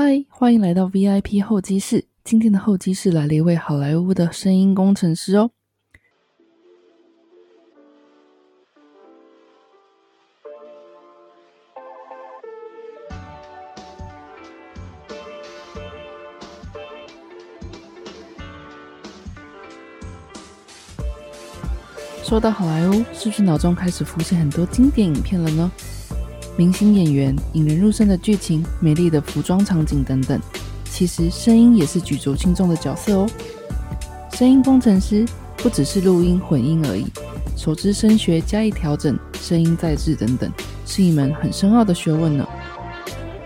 嗨，欢迎来到 VIP 候机室。今天的候机室来了一位好莱坞的声音工程师哦。说到好莱坞，是不是脑中开始浮现很多经典影片了呢？明星演员、引人入胜的剧情、美丽的服装场景等等，其实声音也是举足轻重的角色哦。声音工程师不只是录音混音而已，熟知声学加以调整、声音再制等等，是一门很深奥的学问呢。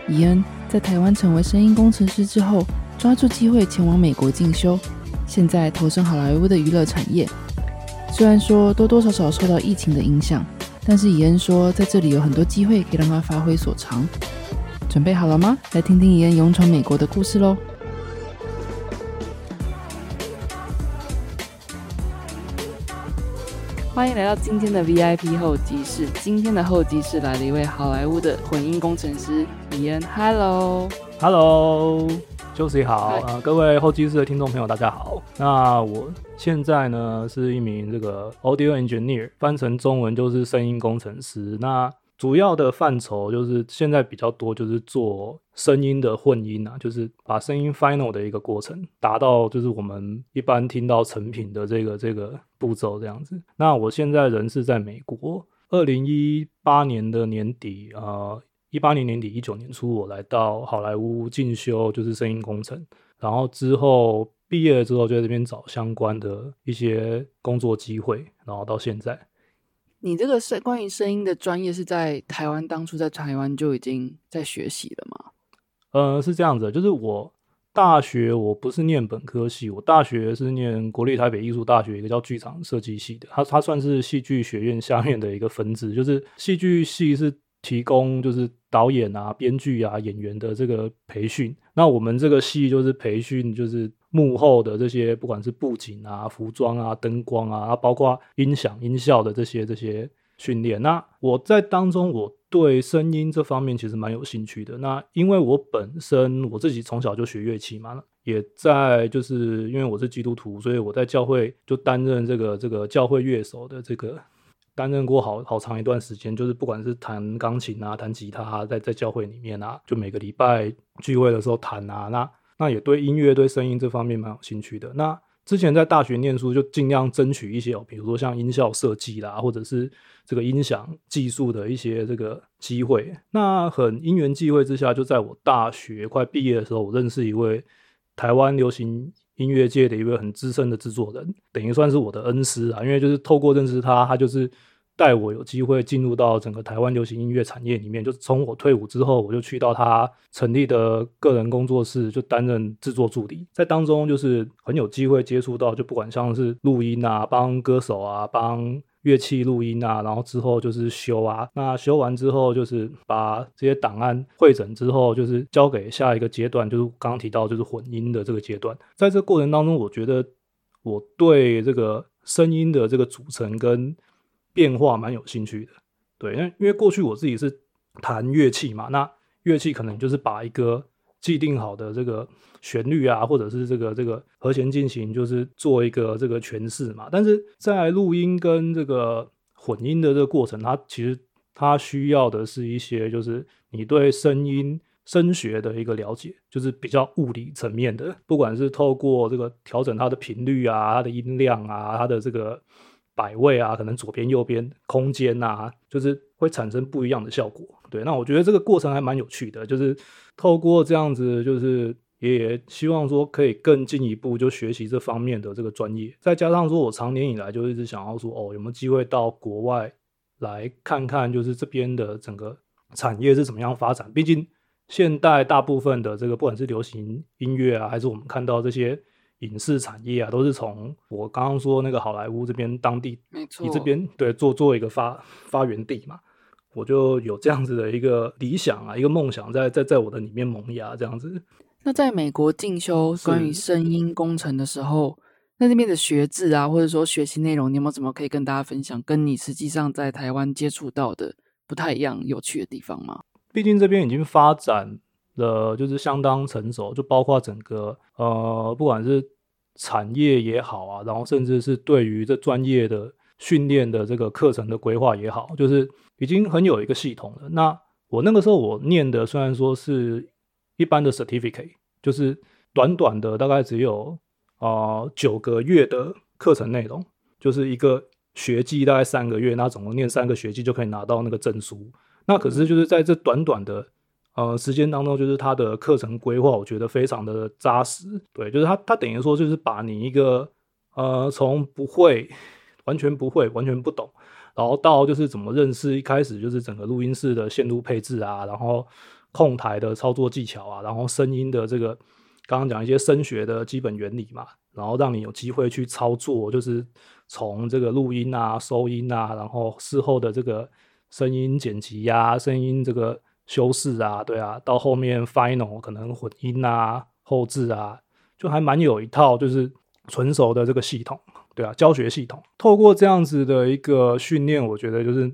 伊恩在台湾成为声音工程师之后，抓住机会前往美国进修，现在投身好莱坞的娱乐产业。虽然说多多少少受到疫情的影响，但是伊恩说在这里有很多机会可以让他发挥所长。准备好了吗？来听听伊恩勇闯美国的故事喽！欢迎来到今天的 VIP 候机室。今天的候机室来了一位好莱坞的混音工程师伊恩。Hello，Hello。休息好，呃，各位候机室的听众朋友，大家好。那我现在呢是一名这个 audio engineer，翻成中文就是声音工程师。那主要的范畴就是现在比较多就是做声音的混音啊，就是把声音 final 的一个过程达到就是我们一般听到成品的这个这个步骤这样子。那我现在人是在美国，二零一八年的年底啊。一八年年底，一九年初，我来到好莱坞进修，就是声音工程。然后之后毕业了之后，就在这边找相关的一些工作机会。然后到现在，你这个声关于声音的专业是在台湾，当初在台湾就已经在学习了吗？呃，是这样子，就是我大学我不是念本科系，我大学是念国立台北艺术大学一个叫剧场设计系的，它它算是戏剧学院下面的一个分支，就是戏剧系是。提供就是导演啊、编剧啊、演员的这个培训。那我们这个系就是培训，就是幕后的这些，不管是布景啊、服装啊、灯光啊，包括音响、音效的这些这些训练。那我在当中，我对声音这方面其实蛮有兴趣的。那因为我本身我自己从小就学乐器嘛，也在就是因为我是基督徒，所以我在教会就担任这个这个教会乐手的这个。担任过好好长一段时间，就是不管是弹钢琴啊、弹吉他，在在教会里面啊，就每个礼拜聚会的时候弹啊，那那也对音乐、对声音这方面蛮有兴趣的。那之前在大学念书，就尽量争取一些，比如说像音效设计啦，或者是这个音响技术的一些这个机会。那很因缘际会之下，就在我大学快毕业的时候，我认识一位台湾流行。音乐界的一位很资深的制作人，等于算是我的恩师啊。因为就是透过认识他，他就是带我有机会进入到整个台湾流行音乐产业里面。就是从我退伍之后，我就去到他成立的个人工作室，就担任制作助理。在当中就是很有机会接触到，就不管像是录音啊，帮歌手啊，帮。乐器录音啊，然后之后就是修啊，那修完之后就是把这些档案汇整之后，就是交给下一个阶段，就是刚刚提到就是混音的这个阶段。在这过程当中，我觉得我对这个声音的这个组成跟变化蛮有兴趣的。对，因为因为过去我自己是弹乐器嘛，那乐器可能就是把一个。既定好的这个旋律啊，或者是这个这个和弦进行，就是做一个这个诠释嘛。但是在录音跟这个混音的这个过程，它其实它需要的是一些，就是你对声音声学的一个了解，就是比较物理层面的，不管是透过这个调整它的频率啊、它的音量啊、它的这个摆位啊，可能左边右边空间啊，就是会产生不一样的效果。对，那我觉得这个过程还蛮有趣的，就是透过这样子，就是也希望说可以更进一步就学习这方面的这个专业，再加上说我常年以来就一直想要说，哦，有没有机会到国外来看看，就是这边的整个产业是怎么样发展？毕竟现代大部分的这个不管是流行音乐啊，还是我们看到这些影视产业啊，都是从我刚刚说那个好莱坞这边当地，没错，你这边对做做一个发发源地嘛。我就有这样子的一个理想啊，一个梦想在在在我的里面萌芽这样子。那在美国进修关于声音工程的时候，那那边的学制啊，或者说学习内容，你有没有什么可以跟大家分享？跟你实际上在台湾接触到的不太一样、有趣的地方吗？毕竟这边已经发展了，就是相当成熟，就包括整个呃，不管是产业也好啊，然后甚至是对于这专业的训练的这个课程的规划也好，就是已经很有一个系统了。那我那个时候我念的虽然说是一般的 certificate，就是短短的大概只有啊九个月的课程内容，就是一个学季大概三个月，那总共念三个学季就可以拿到那个证书。那可是就是在这短短的呃时间当中，就是他的课程规划，我觉得非常的扎实。对，就是他他等于说就是把你一个呃从不会完全不会完全不懂，然后到就是怎么认识一开始就是整个录音室的线路配置啊，然后控台的操作技巧啊，然后声音的这个刚刚讲一些声学的基本原理嘛，然后让你有机会去操作，就是从这个录音啊、收音啊，然后事后的这个。声音剪辑呀，声音这个修饰啊，对啊，到后面 final 可能混音啊、后置啊，就还蛮有一套就是纯熟的这个系统，对啊，教学系统。透过这样子的一个训练，我觉得就是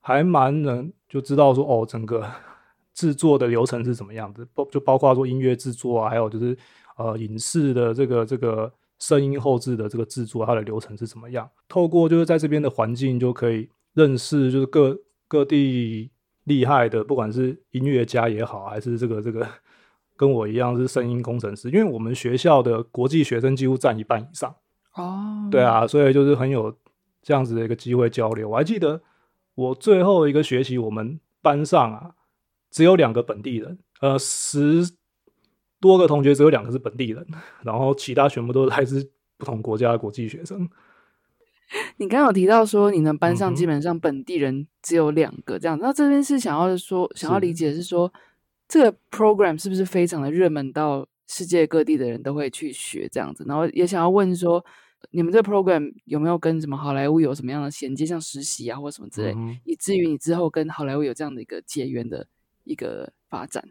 还蛮能就知道说哦，整个 制作的流程是怎么样子，包就包括说音乐制作啊，还有就是呃影视的这个这个声音后置的这个制作，它的流程是怎么样。透过就是在这边的环境就可以认识就是各。各地厉害的，不管是音乐家也好，还是这个这个跟我一样是声音工程师，因为我们学校的国际学生几乎占一半以上哦。对啊，所以就是很有这样子的一个机会交流。我还记得我最后一个学期，我们班上啊只有两个本地人，呃，十多个同学只有两个是本地人，然后其他全部都是来自不同国家的国际学生。你刚刚有提到说，你们班上基本上本地人只有两个这样，那这边是想要说，想要理解是说，这个 program 是不是非常的热门，到世界各地的人都会去学这样子？然后也想要问说，你们这个 program 有没有跟什么好莱坞有什么样的衔接，像实习啊或什么之类，以至于你之后跟好莱坞有这样的一个结缘的一个发展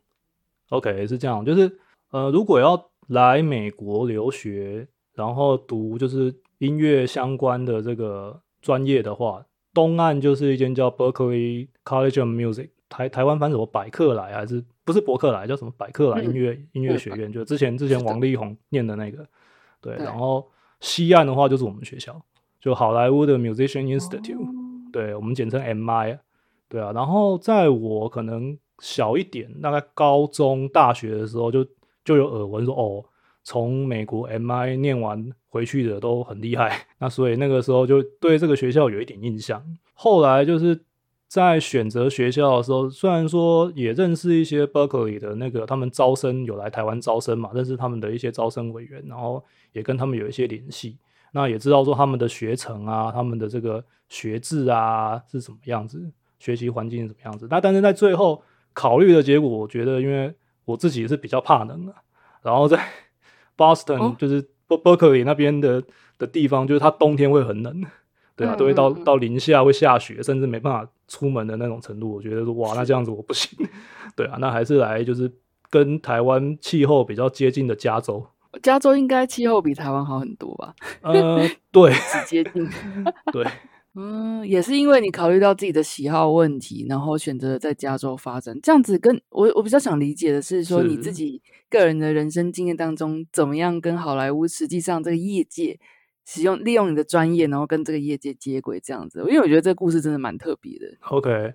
？OK，是这样，就是呃，如果要来美国留学，然后读就是。音乐相关的这个专业的话，东岸就是一间叫 Berkeley College of Music，台台湾翻什么百克莱还是不是伯克莱，叫什么百克莱音乐音乐学院，就之前之前王力宏念的那个，对。然后西岸的话就是我们学校，就好莱坞的 Musician Institute，对我们简称 MI，对啊。然后在我可能小一点，大概高中大学的时候，就就有耳闻说哦。从美国 MI 念完回去的都很厉害，那所以那个时候就对这个学校有一点印象。后来就是在选择学校的时候，虽然说也认识一些 Berkeley 的那个他们招生有来台湾招生嘛，认识他们的一些招生委员，然后也跟他们有一些联系。那也知道说他们的学程啊，他们的这个学制啊是什么样子，学习环境是什么样子。那但是在最后考虑的结果，我觉得因为我自己是比较怕冷的，然后在 Boston 就是 Berkeley 那边的的地方，就是它冬天会很冷，对啊，都会到到零下，会下雪，甚至没办法出门的那种程度。我觉得说，哇，那这样子我不行，对啊，那还是来就是跟台湾气候比较接近的加州。加州应该气候比台湾好很多吧？呃，对，只接近，对。嗯，也是因为你考虑到自己的喜好问题，然后选择在加州发展。这样子，跟我我比较想理解的是，说你自己个人的人生经验当中，怎么样跟好莱坞实际上这个业界使用利用你的专业，然后跟这个业界接轨，这样子。因为我觉得这个故事真的蛮特别的。OK，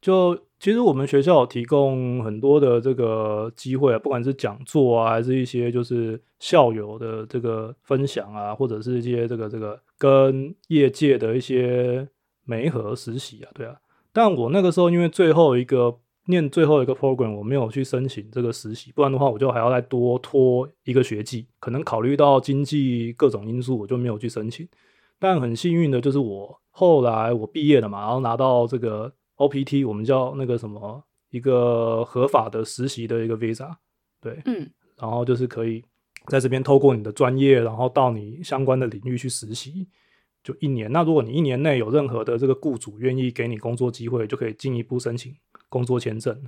就。其实我们学校提供很多的这个机会啊，不管是讲座啊，还是一些就是校友的这个分享啊，或者是一些这个这个跟业界的一些媒合实习啊，对啊。但我那个时候因为最后一个念最后一个 program，我没有去申请这个实习，不然的话我就还要再多拖一个学季。可能考虑到经济各种因素，我就没有去申请。但很幸运的就是我后来我毕业了嘛，然后拿到这个。OPT 我们叫那个什么一个合法的实习的一个 visa，对，嗯，然后就是可以在这边透过你的专业，然后到你相关的领域去实习，就一年。那如果你一年内有任何的这个雇主愿意给你工作机会，就可以进一步申请工作签证。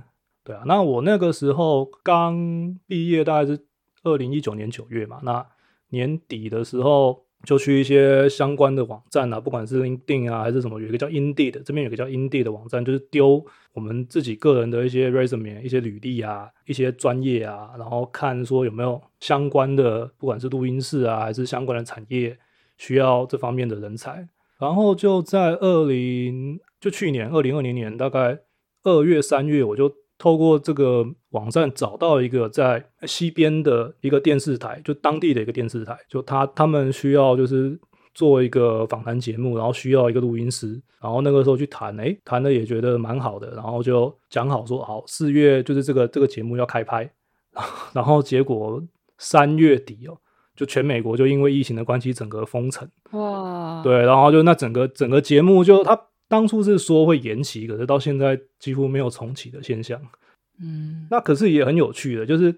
对啊，那我那个时候刚毕业，大概是二零一九年九月嘛，那年底的时候就去一些相关的网站啊，不管是 LinkedIn 啊还是什么，有一个叫 Indeed 的，这边有个叫 Indeed 的网站，就是丢我们自己个人的一些 resume、一些履历啊、一些专业啊，然后看说有没有相关的，不管是录音室啊还是相关的产业需要这方面的人才。然后就在二零，就去年二零二零年大概二月三月，我就。透过这个网站找到一个在西边的一个电视台，就当地的一个电视台，就他他们需要就是做一个访谈节目，然后需要一个录音师，然后那个时候去谈，哎，谈的也觉得蛮好的，然后就讲好说好四月就是这个这个节目要开拍，然后结果三月底哦，就全美国就因为疫情的关系整个封城，哇，对，然后就那整个整个节目就他。当初是说会延期，可是到现在几乎没有重启的现象。嗯，那可是也很有趣的，就是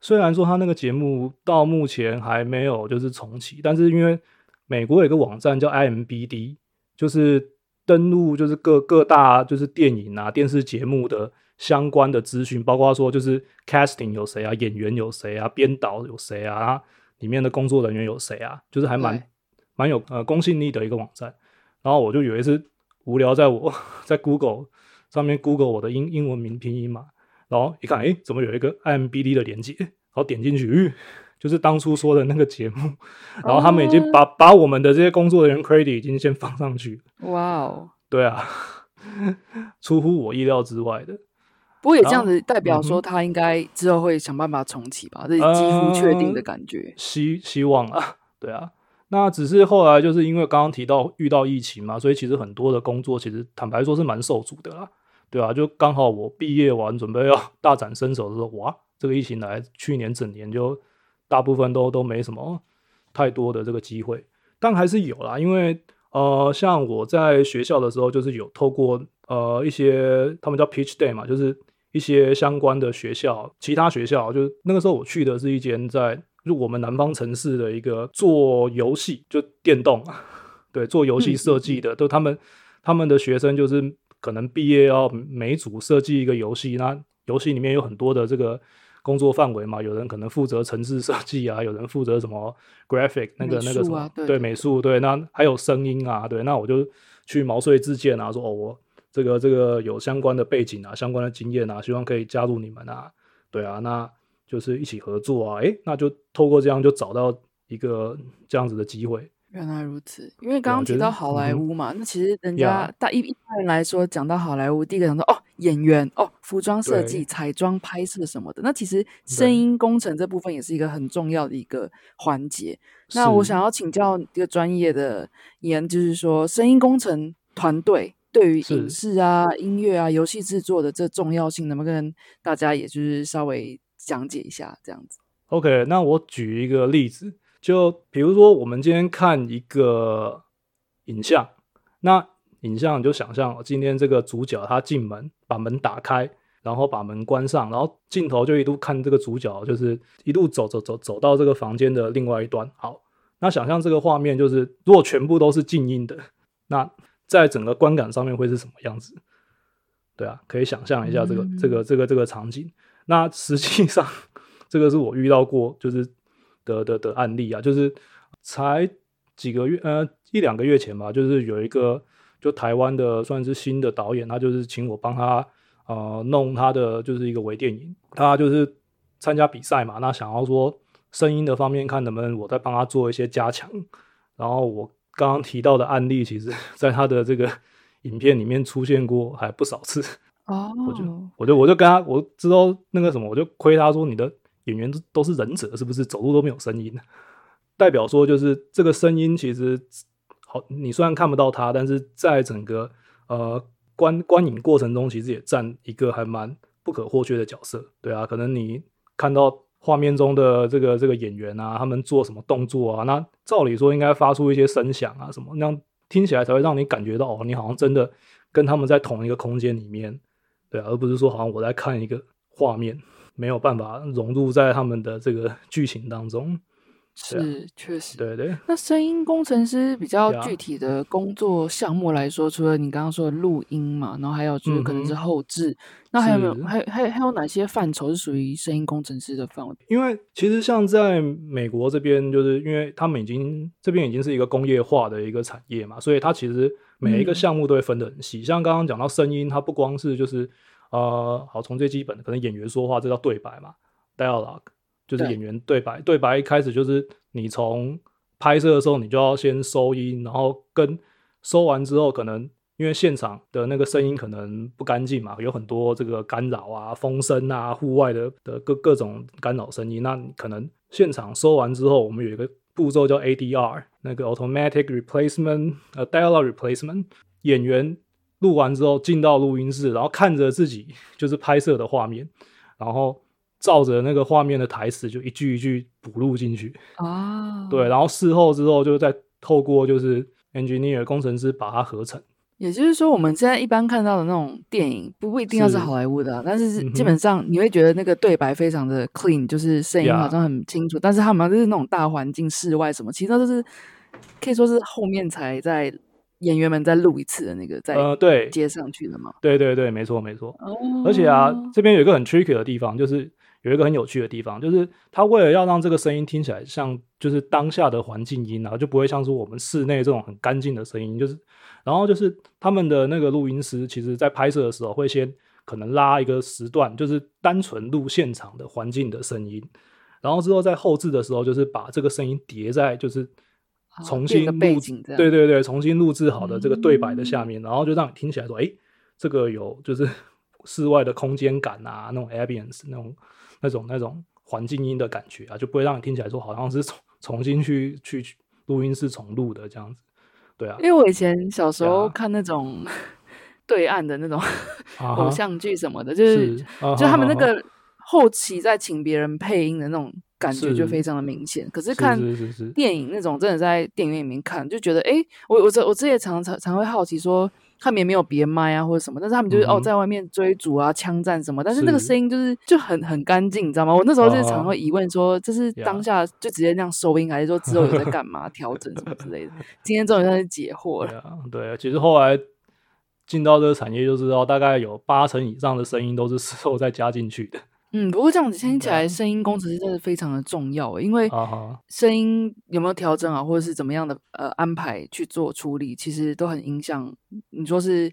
虽然说他那个节目到目前还没有就是重启，但是因为美国有一个网站叫 IMBD，就是登录就是各各大就是电影啊电视节目的相关的资讯，包括说就是 casting 有谁啊，演员有谁啊，编导有谁啊，里面的工作人员有谁啊，就是还蛮蛮有呃公信力的一个网站。然后我就以为是。无聊，在我 在 Google 上面 Google 我的英英文名拼音嘛，然后一看，哎，怎么有一个 IMBD 的连接？然后点进去，就是当初说的那个节目，然后他们已经把把我们的这些工作人员 credit 已经先放上去。哇哦，对啊，出乎我意料之外的。不过也这样子代表说，他应该之后会想办法重启吧？这是几乎确定的感觉。希希望啊，对啊。那只是后来就是因为刚刚提到遇到疫情嘛，所以其实很多的工作其实坦白说是蛮受阻的啦，对啊，就刚好我毕业完准备要大展身手的时候，哇，这个疫情来，去年整年就大部分都都没什么太多的这个机会，但还是有啦，因为呃，像我在学校的时候，就是有透过呃一些他们叫 Pitch Day 嘛，就是一些相关的学校，其他学校，就那个时候我去的是一间在。就我们南方城市的一个做游戏，就电动，对，做游戏设计的，都他们他们的学生就是可能毕业要每组设计一个游戏，那游戏里面有很多的这个工作范围嘛，有人可能负责城市设计啊，有人负责什么 graphic 那个那个什么，对美术，对，那还有声音啊，对，那我就去毛遂自荐啊，说哦，我这个这个有相关的背景啊，相关的经验啊，希望可以加入你们啊，对啊，那。就是一起合作啊，诶，那就透过这样就找到一个这样子的机会。原来如此，因为刚刚提到好莱坞嘛，那其实人家大一一般人来说，讲到好莱坞，第一个想到哦，演员哦，服装设计、彩妆拍摄什么的。那其实声音工程这部分也是一个很重要的一个环节。那我想要请教一个专业的研，就是说声音工程团队对于影视啊、音乐啊、游戏制作的这重要性，能不能跟大家也就是稍微。讲解一下这样子。OK，那我举一个例子，就比如说我们今天看一个影像，那影像你就想象今天这个主角他进门，把门打开，然后把门关上，然后镜头就一路看这个主角，就是一路走走走走到这个房间的另外一端。好，那想象这个画面就是，如果全部都是静音的，那在整个观感上面会是什么样子？对啊，可以想象一下这个这个这个这个场景。那实际上，这个是我遇到过就是的的的案例啊，就是才几个月呃一两个月前吧，就是有一个就台湾的算是新的导演，他就是请我帮他呃弄他的就是一个微电影，他就是参加比赛嘛，那想要说声音的方面看能不能我再帮他做一些加强，然后我刚刚提到的案例，其实 在他的这个影片里面出现过还不少次。哦，我就我就我就跟他，我知道那个什么，我就亏他说你的演员都都是忍者，是不是走路都没有声音？代表说就是这个声音其实好，你虽然看不到他，但是在整个呃观观影过程中，其实也占一个还蛮不可或缺的角色。对啊，可能你看到画面中的这个这个演员啊，他们做什么动作啊，那照理说应该发出一些声响啊什么，那样听起来才会让你感觉到哦，你好像真的跟他们在同一个空间里面。对啊，而不是说好像我在看一个画面，没有办法融入在他们的这个剧情当中。是确实。对对。那声音工程师比较具体的工作项目来说，除了你刚刚说的录音嘛，然后还有就是可能是后置，那还有没有是还有还有还有哪些范畴是属于声音工程师的范围？因为其实像在美国这边，就是因为他们已经这边已经是一个工业化的一个产业嘛，所以它其实每一个嗯项目都会分得很细。像刚刚讲到声音，它不光是就是呃，好从最基本的可能演员说话，这叫对白嘛，dialogue，就是演员对白。对白一开始就是你从拍摄的时候，你就要先收音，然后跟收完之后，可能因为现场的那个声音可能不干净嘛，有很多这个干扰啊、风声啊、户外的的各各种干扰声音。那你可能现场收完之后，我们有一个步骤叫 ADR，那个 Automatic Replacement 呃 Dialogue Replacement，演员录完之后进到录音室，然后看着自己就是拍摄的画面，然后照着那个画面的台词就一句一句补录进去。啊，对，，然后事后之后就再透过就是 engineer 工程师把它合成。也就是说，我们现在一般看到的那种电影，不不一定要是是。好莱坞的、啊，但是基本上你会觉得那个对白非常的 clean，就是声音好像很清楚，但是他们就是那种大环境、室外什么，其实都是可以说是后面才在演员们再录一次的那个在呃，对，接上去的嘛。对对对，没错没错。哦。而且啊，这边有一个很 tricky 的地方，就是有一个很有趣的地方，就是他为了要让这个声音听起来像就是当下的环境音啊，就不会像是我们室内这种很干净的声音，就是然后就是他们的那个录音师，其实在拍摄的时候会先可能拉一个时段，就是单纯录现场的环境的声音，然后之后在后置的时候，就是把这个声音叠在就是哦重新录对对对，重新录制好的这个对白的下嗯。面，然后就让你听起来说，哎，这个有就是 室外的空间感啊，那种 ambience 那种那种那种环境音的感觉啊，就不会让你听起来说好像是重重新去去录音室重录的这样子。对啊因，为我以前小时候看那种对岸的那种啊 偶像剧什么的，就是就他们那个后期在请别人配音的那种感觉就非常的明显。可是是看电影那种真的在电影院里面看，就觉得诶，我我这我这也常常常会好奇说。他们也没有别麦啊，或者什么，但是他们就是、嗯哦，在外面追逐啊、枪战什么，但是那个声音就是就很很干净，你知道吗？我那时候就哦常会疑问说，这是当下就直接那样收音，还是说之后有在干嘛调整什么之类的？今天终于算是解惑了。对啊，对啊，其实后来进到这个产业就知道，大概有八成以上的声音都是事后再加进去的。嗯，不过这样子听起来，声音工程师真的非常的重要欸，因为声音有没有调整啊，或者是怎么样的呃安排去做处理，其实都很影响你说是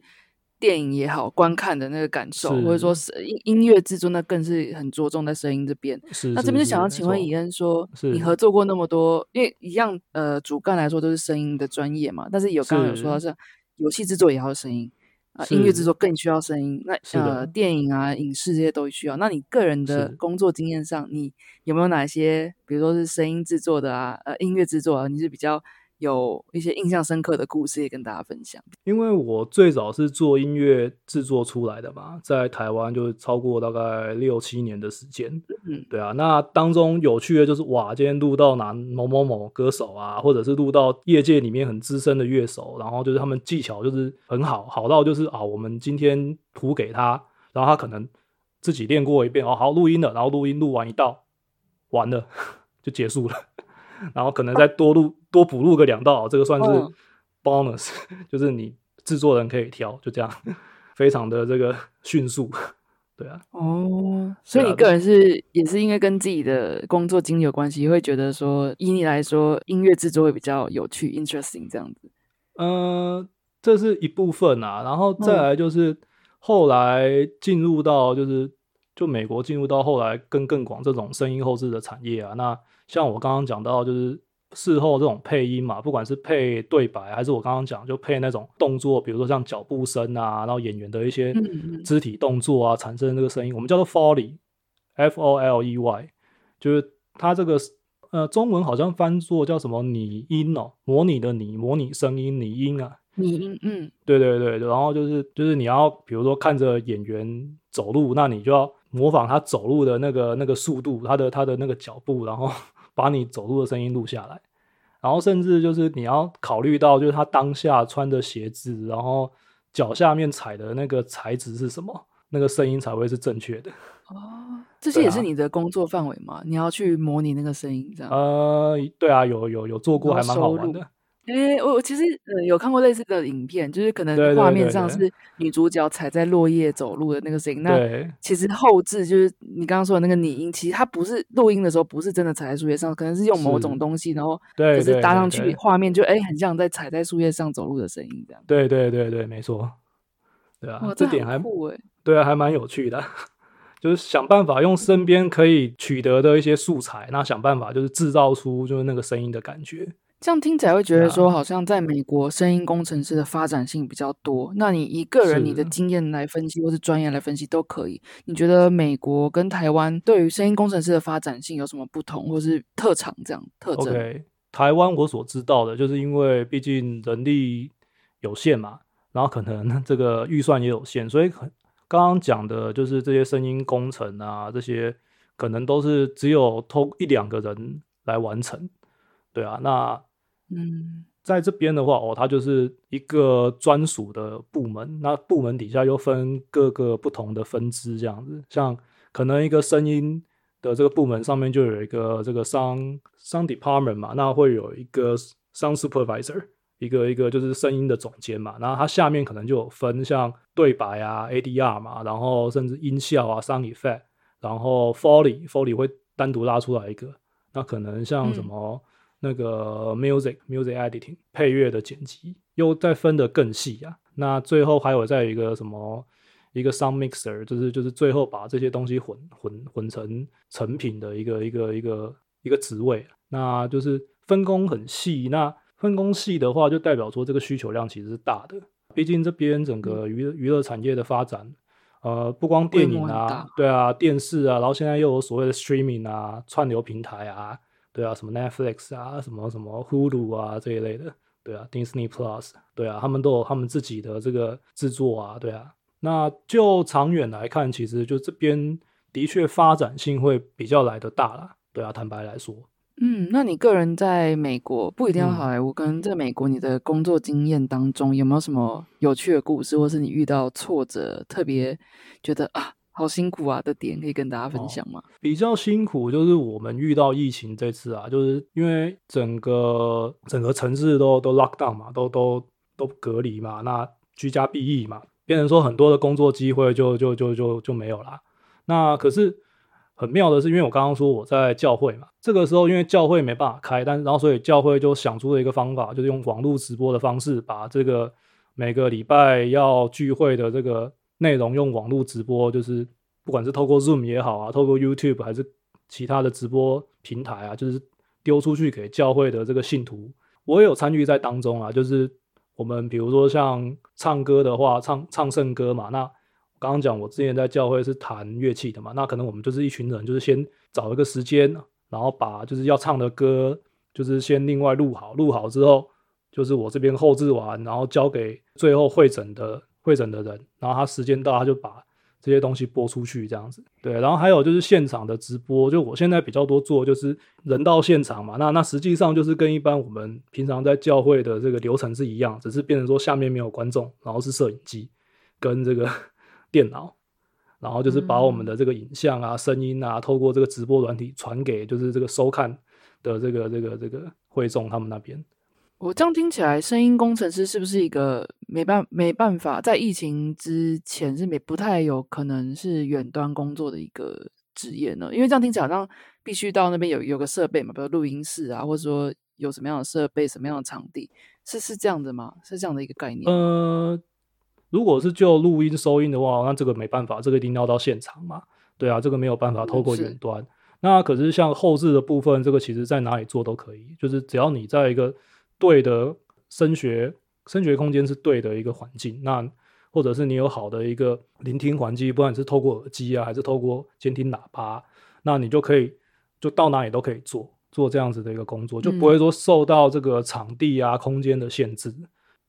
电影也好，观看的那个感受，或者说是音音乐制作，那更是很着重在声音这边。是。那这边就想要请问错以恩说，你合作过那么多，因为一样呃主干来说都是声音的专业嘛，但是有刚刚有说到是游戏制作也要声音。啊，音乐制作更需要声音。那呃，电影啊、影视这些都需要。那你个人的工作经验上，你有没有哪些，比如说是声音制作的啊，呃，音乐制作啊，你是比较有一些印象深刻的故事，也跟大家分享？因为我最早是做音乐制作出来的嘛，在台湾就超过大概六七年的时间。嗯，对啊，那当中有趣的就是哇，今天录到哪某某某歌手啊，或者是录到业界里面很资深的乐手，然后就是他们技巧就是很好，好到就是啊，我们今天谱给他，然后他可能自己练过一遍，哦，好录音了，然后录音录完一道，完了 就结束了，然后可能再多录多补录个两道，这个算是嗯 bonus，就是你制作人可以挑，就这样，非常的这个迅速，对啊。哦，所以你个人是也是因为跟自己的工作经历有关系，会觉得说，以你来说，音乐制作会比较有趣、interesting 这样子。呃，这是一部分啊，然后再嗯来就是后来进入到就是就美国进入到后来更更广这种声音后置的产业啊，那像我刚刚讲到就是事后这种配音嘛，不管是配对白还是我刚刚讲就配那种动作，比如说像脚步声啊，然后演员的一些肢体动作啊，产生这个声音，我们叫做 Foley，F O L E Y，就是它这个呃中文好像翻作叫什么拟音哦，模拟的拟，模拟声音拟音啊。拟音嗯。对对对，然后就是就是你要比如说看着演员走路，那你就要模仿他走路的那个那个速度，他的他的那个脚步，然后把你走路的声音录下来。然后甚至就是你要考虑到，就是他当下穿的鞋子，然后脚下面踩的那个材质是什么，那个声音才会是正确的。哦，这些也是你的工作范围吗？你要去模拟那个声音，这样？呃，对啊，有有有做过，还蛮好玩的。哎，我我其实呃有看过类似的影片，就是可能画面上是女主角踩在落叶走路的那个声音。那其实后置就是你刚刚说的那个拟音，其实它不是录音的时候不是真的踩在树叶上，可能是用某种东西，然后就是搭上去，画面就哎很像在踩在树叶上走路的声音这样。对对对对，没错。对啊，这点还酷哎。对啊，还蛮有趣的，就是想办法用身边可以取得的一些素材，那想办法就是制造出就是那个声音的感觉。这样听起来会觉得说，好像在美国声音工程师的发展性比较多。那你一个人你的经验来分析，或是专业来分析都可以。你觉得美国跟台湾对于声音工程师的发展性有什么不同，或是特长这样特征？OK，台湾我所知道的就是因为毕竟人力有限嘛，然后可能 这个预算也有限，所以很刚刚讲的就是这些声音工程啊，这些可能都是只有偷一两个人来完成。对啊，那。嗯，在这边的话，哦，它就是一个专属的部门，那部门底下又分各个不同的分支，这样子。像可能一个声音的这个部门上面就有一个这个商商 department 嘛，那会有一个商 supervisor，一个一个就是声音的总监嘛。然后它下面可能就有分像对白啊、ADR 嘛，然后甚至音效啊、sound effect，然后 foley，foley 会单独拉出来一个。那可能像什么？那个 music music editing 配乐的剪辑又再分得更细啊，那最后还有再一个什么一个 sound mixer，就是就是最后把这些东西混混混成成品的一个一个一个一个职位，那就是分工很细。那分工细的话，就代表说这个需求量其实是大的。毕竟这边整个娱娱乐产业的发展，呃，不光电影啊，对啊，电视啊，然后现在又有所谓的 streaming 啊，串流平台啊。对啊，什么 Netflix 啊，什么什么 Hulu 啊这一类的，对啊，Disney Plus，对啊，他们都有他们自己的这个制作啊，对啊。那就长远来看，其实就这边的确发展性会比较来的大啦，对啊，坦白来说。嗯，那你个人在美国不一定要好莱坞，跟在美国你的工作经验当中，有没有什么有趣的故事，或是你遇到挫折，特别觉得啊？好辛苦啊的点可以跟大家分享吗？比较辛苦就是我们遇到疫情这次啊，就是因为整个整个城市都都 lock down 嘛，都都都隔离嘛，那居家避疫嘛，变成说很多的工作机会就就就就就没有啦。那可是很妙的是，因为我刚刚说我在教会嘛，这个时候因为教会没办法开，但然后所以教会就想出了一个方法，就是用网络直播的方式，把这个每个礼拜要聚会的这个。内容用网络直播，就是不管是透过 Zoom 也好啊，透过 YouTube 还是其他的直播平台啊，就是丢出去给教会的这个信徒，我也有参与在当中啊。就是我们比如说像唱歌的话，唱唱圣歌嘛。那刚刚讲我之前在教会是弹乐器的嘛，那可能我们就是一群人，就是先找一个时间，然后把就是要唱的歌，就是先另外录好，录好之后，就是我这边后置完，然后交给最后会诊的。会诊的人，然后他时间到，他就把这些东西播出去，这样子。对，然后还有就是现场的直播，就我现在比较多做，就是人到现场嘛。那那实际上就是跟一般我们平常在教会的这个流程是一样，只是变成说下面没有观众，然后是摄影机跟这个 电脑，然后就是把我们的这个影像啊、声音啊，透过这个直播软体传给就是这个收看的这个这个这个会众他们那边。我这样听起来，声音工程师是不是一个没办没办法在疫情之前是没不太有可能是远端工作的一个职业呢？因为这样听起来好像必须到那边有有个设备嘛，比如录音室啊，或者说有什么样的设备、什么样的场地，是是这样的吗？是这样的一个概念？呃，如果是就录音收音的话，那这个没办法，这个一定要到现场嘛。对啊，这个没有办法透过远端。那可是像后置的部分，这个其实在哪里做都可以，就是只要你在一个。对的声学声学空间是对的一个环境，那或者是你有好的一个聆听环境，不管是透过耳机啊，还是透过监听喇叭，那你就可以就到哪里都可以做做这样子的一个工作，就不会说受到这个场地啊空间的限制。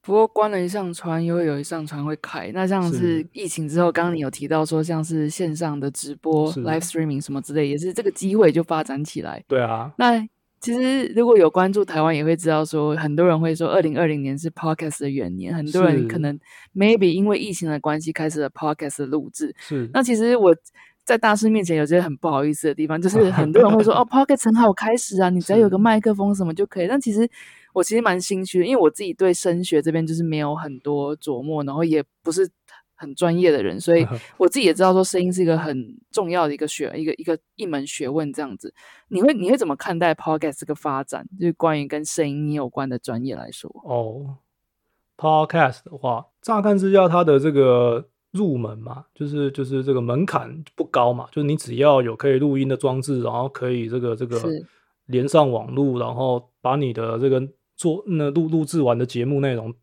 不过关了一扇窗，又会有一扇窗会开。那像是疫情之后，刚刚你有提到说，像是线上的直播、live streaming 什么之类，也是这个机会就发展起来。对啊，那。其实，如果有关注台湾，也会知道说，很多人会说，二零二零年是 podcast 的元年。很多人可能 maybe 因为疫情的关系，开始了 podcast 的录制。是。那其实我在大师面前有些很不好意思的地方，就是很多人会说 哦，Pocket 很好开始啊，你只要有个麦克风什么就可以。但其实我其实蛮心虚的，因为我自己对声学这边就是没有很多琢磨，然后也不是很专业的人，所以 我自己也知道说声音是一个很重要的一个学一个一个一门学问这样子。你会你会怎么看待 podcast 这个发展？就是关于跟声音有关的专业来说，哦，Podcast 的话，乍看之下它的这个。入门嘛，就是就是这个门槛不高嘛，就是你只要有可以录音的装置，然后可以这个这个连上网络，然后把你的这个做那录录制完的节目内容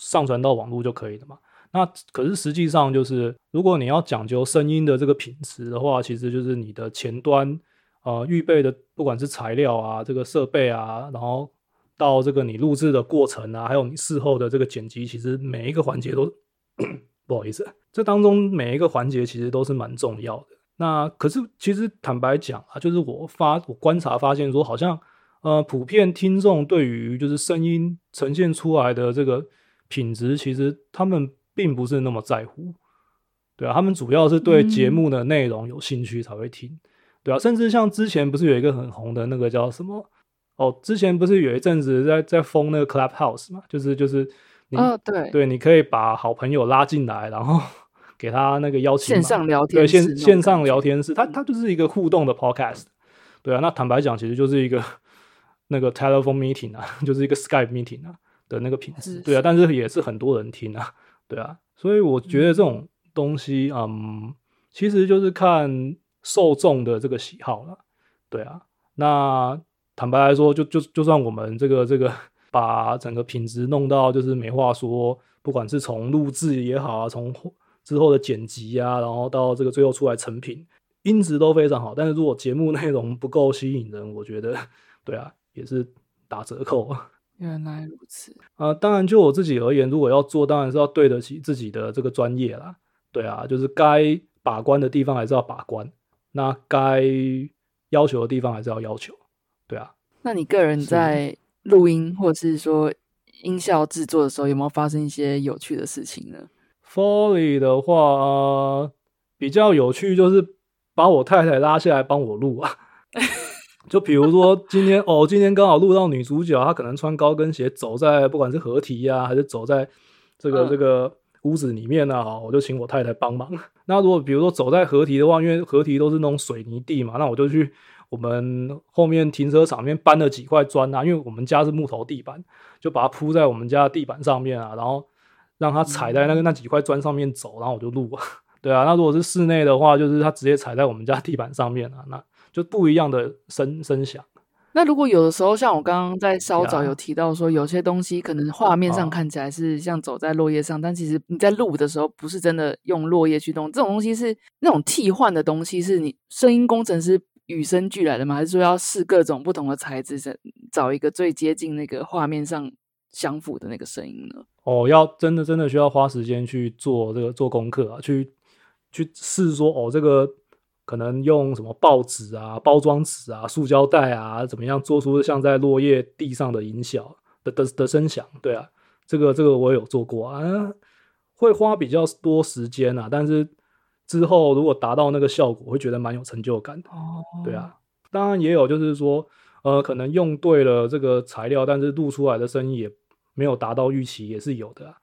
上传到网络就可以了嘛。那可是实际上就是，如果你要讲究声音的这个品质的话，其实就是你的前端呃预备的，不管是材料啊、这个设备啊，然后到这个你录制的过程啊，还有你事后的这个剪辑，其实每一个环节都。不好意思，这当中每一个环节其实都是蛮重要的。那可是其实坦白讲啊，就是我发我观察发现说，好像呃普遍听众对于就是声音呈现出来的这个品质，其实他们并不是那么在乎，对啊，他们主要是对节目的内容有兴趣才会听，对啊，甚至像之前不是有一个很红的那个叫什么？哦，之前不是有一阵子在在封那个 Clubhouse 嘛，就是就是。哦，对。对，你可以把好朋友拉进来，然后 给他那个邀请线上聊天，对线线上聊天室，它它就是一个互动的 podcast，对啊，那坦白讲，其实就是一个 那个 telephone meeting 啊，就是一个 Skype meeting 啊的那个品质，对啊，但是也是很多人听啊，对啊，所以我觉得这种东西，嗯，其实就是看受众的这个喜好了，对啊，那坦白来说，就就就算我们这个这个。把整个品质弄到就是没话说，不管是从录制也好啊，从之后的剪辑啊，然后到这个最后出来成品，音质都非常好。但是如果节目内容不够吸引人，我觉得，对啊，也是打折扣。原来如此啊！当然，就我自己而言，如果要做，当然是要对得起自己的这个专业啦。对啊，就是该把关的地方还是要把关，那该要求的地方还是要要求。对啊，那你个人在？录音或者是说音效制作的时候，有没有发生一些有趣的事情呢？Foley 的话，比较有趣就是把我太太拉下来帮我录啊。就比如说今天哦，今天刚好录到女主角，她可能穿高跟鞋走在不管是合体呀，还是走在这个这个屋子里面呢，我就请我太太帮忙。那如果比如说走在合体的话，因为合体都是那种水泥地嘛，那我就去。我们后面停车场面搬了几块砖啊，因为我们家是木头地板，就把它铺在我们家的地板上面啊，然后让它踩在那个那几块砖上面走，然后我就录。对啊，那如果是室内的话，就是它直接踩在我们家地板上面啊，那就不一样的声声响。那如果有的时候，像我刚刚在稍早有提到说，有些东西可能画面上看起来是像走在落叶上，但其实你在录的时候不是真的用落叶去动，这种东西是那种替换的东西，是你声音工程师。与生俱来的吗？还是说要试各种不同的材质，找一个最接近那个画面上相符的那个声音呢？哦，要真的真的需要花时间去做这个做功课啊，去去试说哦，这个可能用什么报纸啊、包装纸啊、塑胶袋啊，怎么样做出像在落叶地上的音效的的的声响？对啊，这个这个我有做过啊，会花比较多时间啊，但是。之后如果达到那个效果，会觉得蛮有成就感的。哦，对啊，当然也有就是说，呃，可能用对了这个材料，但是录出来的声音也没有达到预期，也是有的。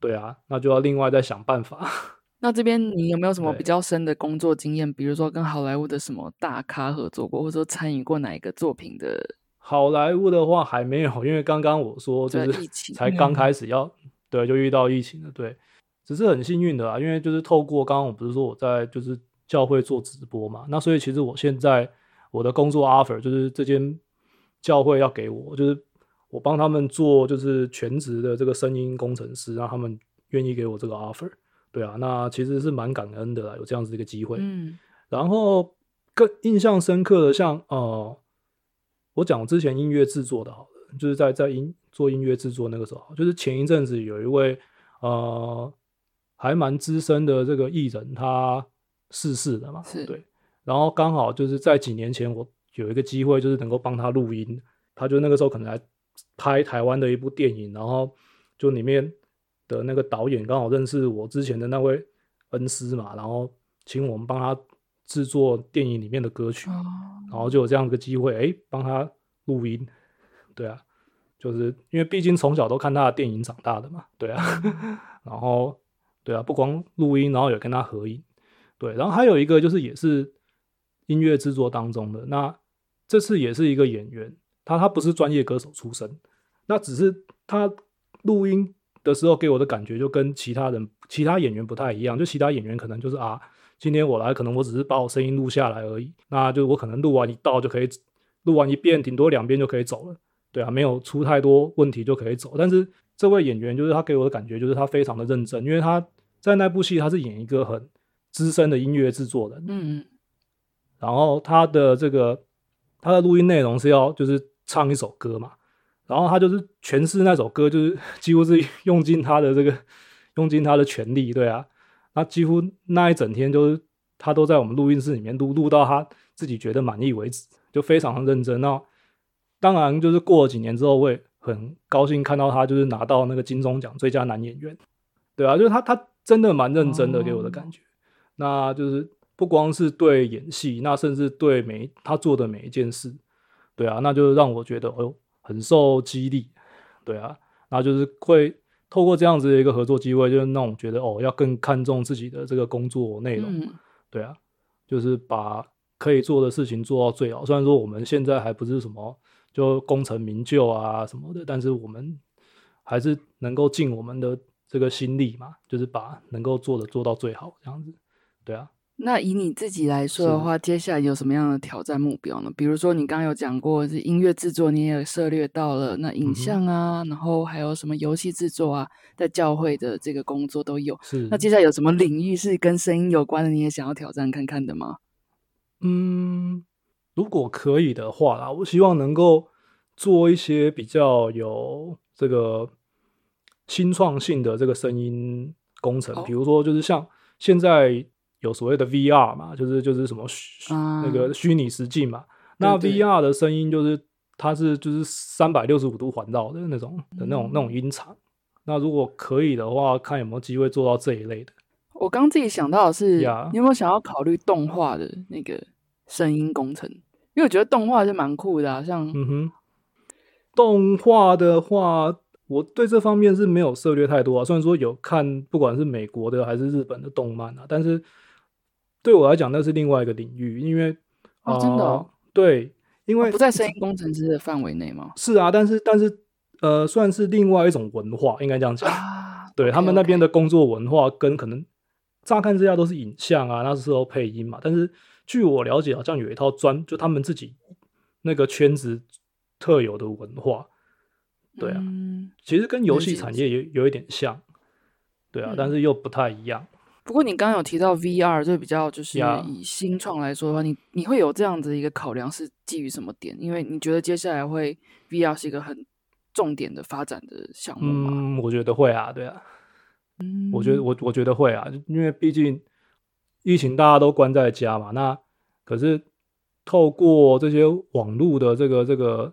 对啊，那就要另外再想办法。那这边你有没有什么比较深的工作经验？比如说跟好莱坞的什么大咖合作过，或者说参与过哪一个作品的？好莱坞的话还没有，因为刚刚我说就是才刚开始要，对，就遇到疫情了，对。只是很幸运的啊，因为就是透过刚刚我不是说我在就是教会做直播嘛，那所以其实我现在我的工作 offer 就是这间教会要给我，就是我帮他们做就是全职的这个声音工程师，让他们愿意给我这个 offer。对啊，那其实是蛮感恩的啦，有这样子一个机会。嗯，然后更印象深刻的，像呃，我讲之前音乐制作的，好了，就是在在音做音乐制作那个时候，就是前一阵子有一位呃。还蛮资深的这个艺人，他逝世了嘛？是对，然后刚好就是在几年前，我有一个机会，就是能够帮他录音。他就那个时候可能来拍台湾的一部电影，然后就里面的那个导演刚好认识我之前的那位恩师嘛，然后请我们帮他制作电影里面的歌曲，然后就有这样一个机会，哎，帮他录音，对啊，就是因为毕竟从小都看他的电影长大的嘛，对啊，然后对啊，不光录音，然后也跟他合影，对，然后还有一个就是也是音乐制作当中的，那这次也是一个演员，他他不是专业歌手出身，那只是他录音的时候给我的感觉就跟其他人其他演员不太一样，就其他演员可能就是啊。今天我来，可能我只是把我声音录下来而已。那就我可能录完一道就可以，录完一遍，顶多两遍就可以走了。对啊，没有出太多问题就可以走。但是这位演员就是他给我的感觉就是他非常的认真，因为他在那部戏他是演一个很资深的音乐制作人。嗯。然后他的这个他的录音内容是要就是唱一首歌嘛，然后他就是诠释那首歌，就是 几乎是用尽他的这个用尽他的全力，对啊。他几乎那一整天就是他都在我们录音室里面录，录到他自己觉得满意为止，就非常认真。那当然就是过了几年之后，会很高兴看到他就是拿到那个金钟奖最佳男演员，对啊，就是他他真的蛮认真的给我的感觉。那就是不光是对演戏，那甚至对每他做的每一件事，对啊，那就让我觉得哦很受激励，对啊，然后就是会。透过这样子的一个合作机会，就是那种觉得哦，要更看重自己的这个工作内容，对啊，就是把可以做的事情做到最好。虽然说我们现在还不是什么就功成名就啊什么的，但是我们还是能够尽我们的这个心力嘛，就是把能够做的做到最好，这样子，对啊。那以你自己来说的话，接下来有什么样的挑战目标呢？比如说你刚刚有讲过是音乐制作，你也涉猎到了那影像啊，然后还有什么游戏制作啊，在教会的这个工作都有。是。那接下来有什么领域是跟声音有关的，你也想要挑战看看的吗？嗯，如果可以的话啦，我希望能够做一些比较有这个新创性的这个声音工程，比如说就是像现在。有所谓的 VR 嘛，就是就是什么那个虚拟实境嘛。那 VR 的声音就是它是就是三百六十五度环绕的那种的那种那种音场。那如果可以的话，看有没有机会做到这一类的。我刚自己想到的是，你有没有想要考虑动画的那个声音工程？因为我觉得动画是蛮酷的，像嗯哼，动画的话。我对这方面是没有涉猎太多啊，虽然说有看，不管是美国的还是日本的动漫啊，但是对我来讲那是另外一个领域，因为哦，真的对，因为不在声音工程师的范围内吗？是啊，但是但是呃，算是另外一种文化，应该这样讲。对他们那边的工作文化跟可能乍看之下都是影像啊，那时候配音嘛，但是据我了解，好像有一套专就他们自己那个圈子特有的文化。对啊，其实跟游戏产业有有一点像，对啊，但是又不太一样。不过你刚刚有提到 VR，就比较就是以新创来说的话，你你会有这样子一个考量是基于什么点？因为你觉得接下来会 VR 是一个很重点的发展的项目吗？嗯，我觉得会啊，对啊，嗯，我觉得我我觉得会啊，因为毕竟疫情大家都关在家嘛，那可是透过这些网络的这个这个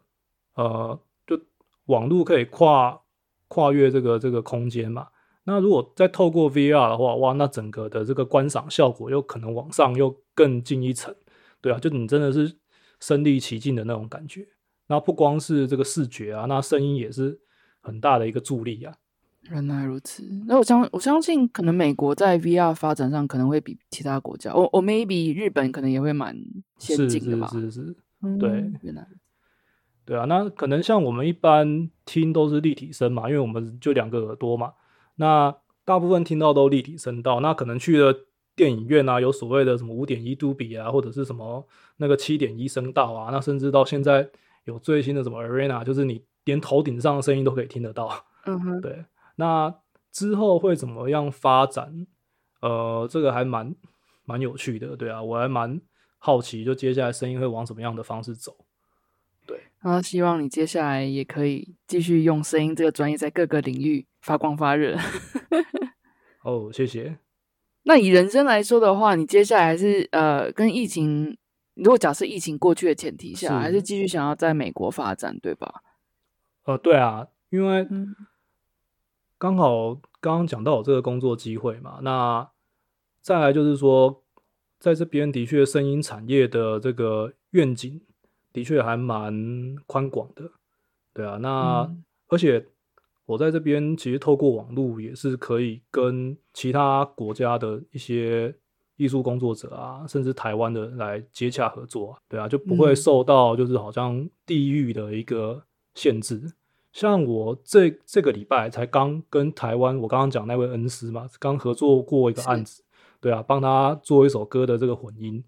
呃。就网络可以跨跨越这个这个空间嘛？那如果再透过 VR 的话，哇，那整个的这个观赏效果又可能往上又更进一层，对啊，就你真的是身临其境的那种感觉。那不光是这个视觉啊，那声音也是很大的一个助力啊。原来如此，那我相我相信，可能美国在 VR 发展上可能会比其他国家，我我 maybe 日本可能也会蛮先进的吧？是是是，对，原来。对啊，那可能像我们一般听都是立体声嘛，因为我们就两个耳朵嘛。那大部分听到都立体声道，那可能去了电影院啊，有所谓的什么五点一杜比啊，或者是什么那个七点一声道啊，那甚至到现在有最新的什么 Arena，就是你连头顶上的声音都可以听得到。嗯哼，对。那之后会怎么样发展？呃，这个还蛮蛮有趣的，对啊，我还蛮好奇，就接下来声音会往什么样的方式走。然后希望你接下来也可以继续用声音这个专业在各个领域发光发热。哦，谢谢。那以人生来说的话，你接下来是呃，跟疫情，如果假设疫情过去的前提下，还是继续想要在美国发展，对吧？呃，对啊，因为刚好刚刚讲到有这个工作机会嘛，那再来就是说。在这边的确声音产业的这个愿景的确还蛮宽广的，对啊，那、嗯而且我在这边其实透过网络也是可以跟其他国家的一些艺术工作者啊，甚至台湾的来接洽合作啊，对啊，就不会嗯。受到就是好像地域的一个限制。像我这这个礼拜才刚跟台湾我刚刚讲那位恩师嘛，刚合作过一个案子，对啊，帮他做一首歌的这个混音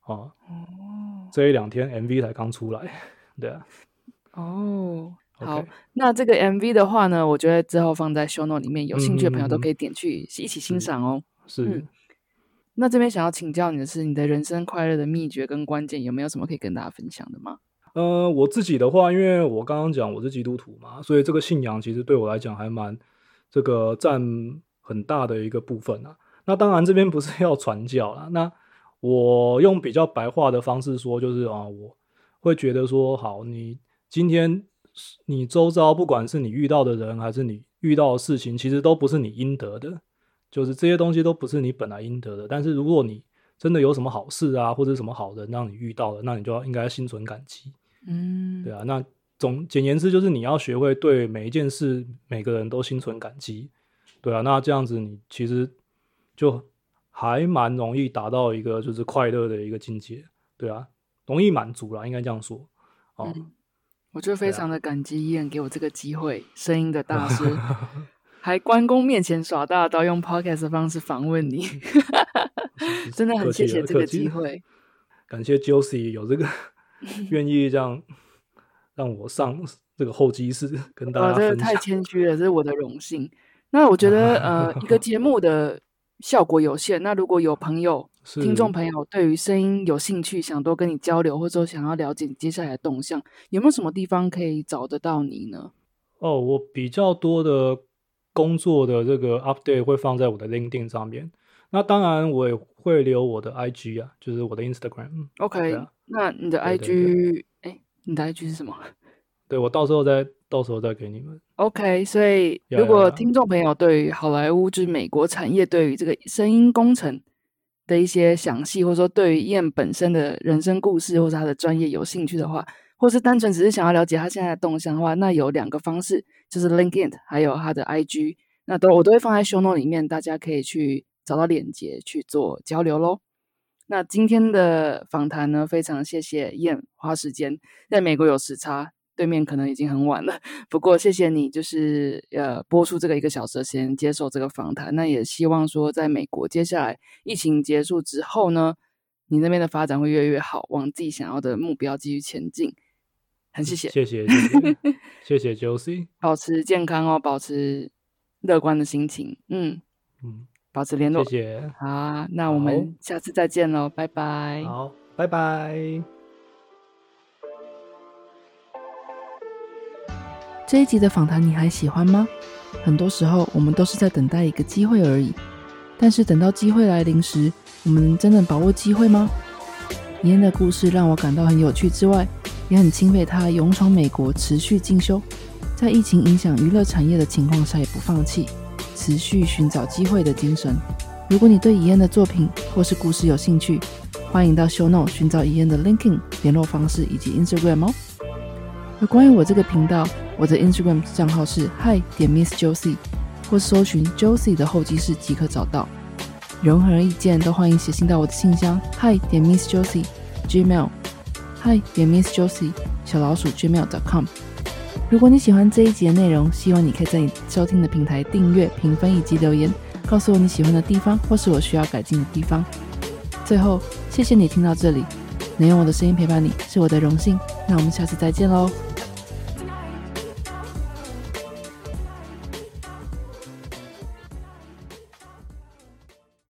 啊，哦。这一两天 MV 才刚出来，对啊。哦，好那这个 MV 的话呢，我觉得之后放在 show note 里面，有兴趣的朋友都可以点去一起欣赏哦。是。嗯那这边想要请教你的是，你的人生快乐的秘诀跟关键有没有什么可以跟大家分享的吗？呃，我自己的话，因为我刚刚讲我是基督徒嘛，所以这个信仰其实对我来讲还蛮这个占很大的一个部分啊。那当然这边不是要传教啦，那我用比较白话的方式说，就是啊，我会觉得说，好，你今天你周遭不管是你遇到的人，还是你遇到的事情，其实都不是你应得的，就是这些东西都不是你本来应得的。但是如果你真的有什么好事啊，或者什么好人让你遇到了，那你就要应该心存感激。嗯，对啊，那总简言之就是你要学会对每一件事、每个人都心存感激。对啊，那这样子你其实就还蛮容易达到一个就是快乐的一个境界。对啊，容易满足啦，应该这样说。哦，嗯我就非常的感激伊人给我这个机会，声音的大师，还关公面前耍大刀，用 podcast 的方式访问你，真的很谢谢这个机会。感谢 Josie 有这个 愿意这样让我上这个候机室跟大哇，这个太。谦虚了，这是我的荣幸。那我觉得，呃，一个节目的效果有限。那如果有朋友、听众朋友对于声音有兴趣，想多跟你交流，或者说想要了解你接下来的动向，有没有什么地方可以找得到你呢？哦，我比较多的工作的这个 update 会放在我的 LinkedIn 上面。那当然，我也会留我的 IG 啊，就是我的 Instagram。OK，、啊那你的 IG，哎，你的 IG 是什么对我到时候再到时候再给你们。？OK，所以如果呀听众朋友对于好莱坞就是美国产业对于这个声音工程的一些详细，或者说对于燕本身的人生故事或者他的专业有兴趣的话，或是单纯只是想要了解他现在的动向的话，那有两个方式，就是 LinkedIn 还有他的 IG，那都我都会放在 show note 里面，大家可以去找到链接去做交流喽。那今天的访谈呢，非常谢谢燕花时间，在美国有时差，对面可能已经很晚了。不过谢谢你，就是呃播出这个一个小时的时间接受这个访谈。那也希望说，在美国接下来疫情结束之后呢，你那边的发展会越来越好，往自己想要的目标继续前进。很谢谢，谢谢谢谢 谢谢 Josie。保持健康哦，保持乐观的心情，嗯，嗯，保持联络。谢谢。好啊，那我们下次再见喽，拜拜。好，拜拜。这一集的访谈你还喜欢吗？很多时候我们都是在等待一个机会而已，但是等到机会来临时，我们能真正把握机会吗？伊恩的故事让我感到很有趣之外，也很钦佩他勇闯美国、持续进修，在疫情影响娱乐产业的情况下也不放弃，持续寻找机会的精神。如果你对怡恩的作品或是故事有兴趣，欢迎到 Show Note 寻找怡恩的 l i n k i n g 联络方式以及 Instagram 哦。而关于我这个频道，我的 Instagram 账号是 hi 点 Miss Josie，或搜寻 Josie 的候机室即可找到。任何意见都欢迎写信到我的信箱 hi 点 Miss Josie Gmail hi 点 Miss Josie 小老鼠 gmail.com。如果你喜欢这一集的内容，希望你可以在你收听的平台订阅、评分以及留言，告诉我你喜欢的地方或是我需要改进的地方。最后，谢谢你听到这里，能用我的声音陪伴你是我的荣幸。那我们下次再见喽。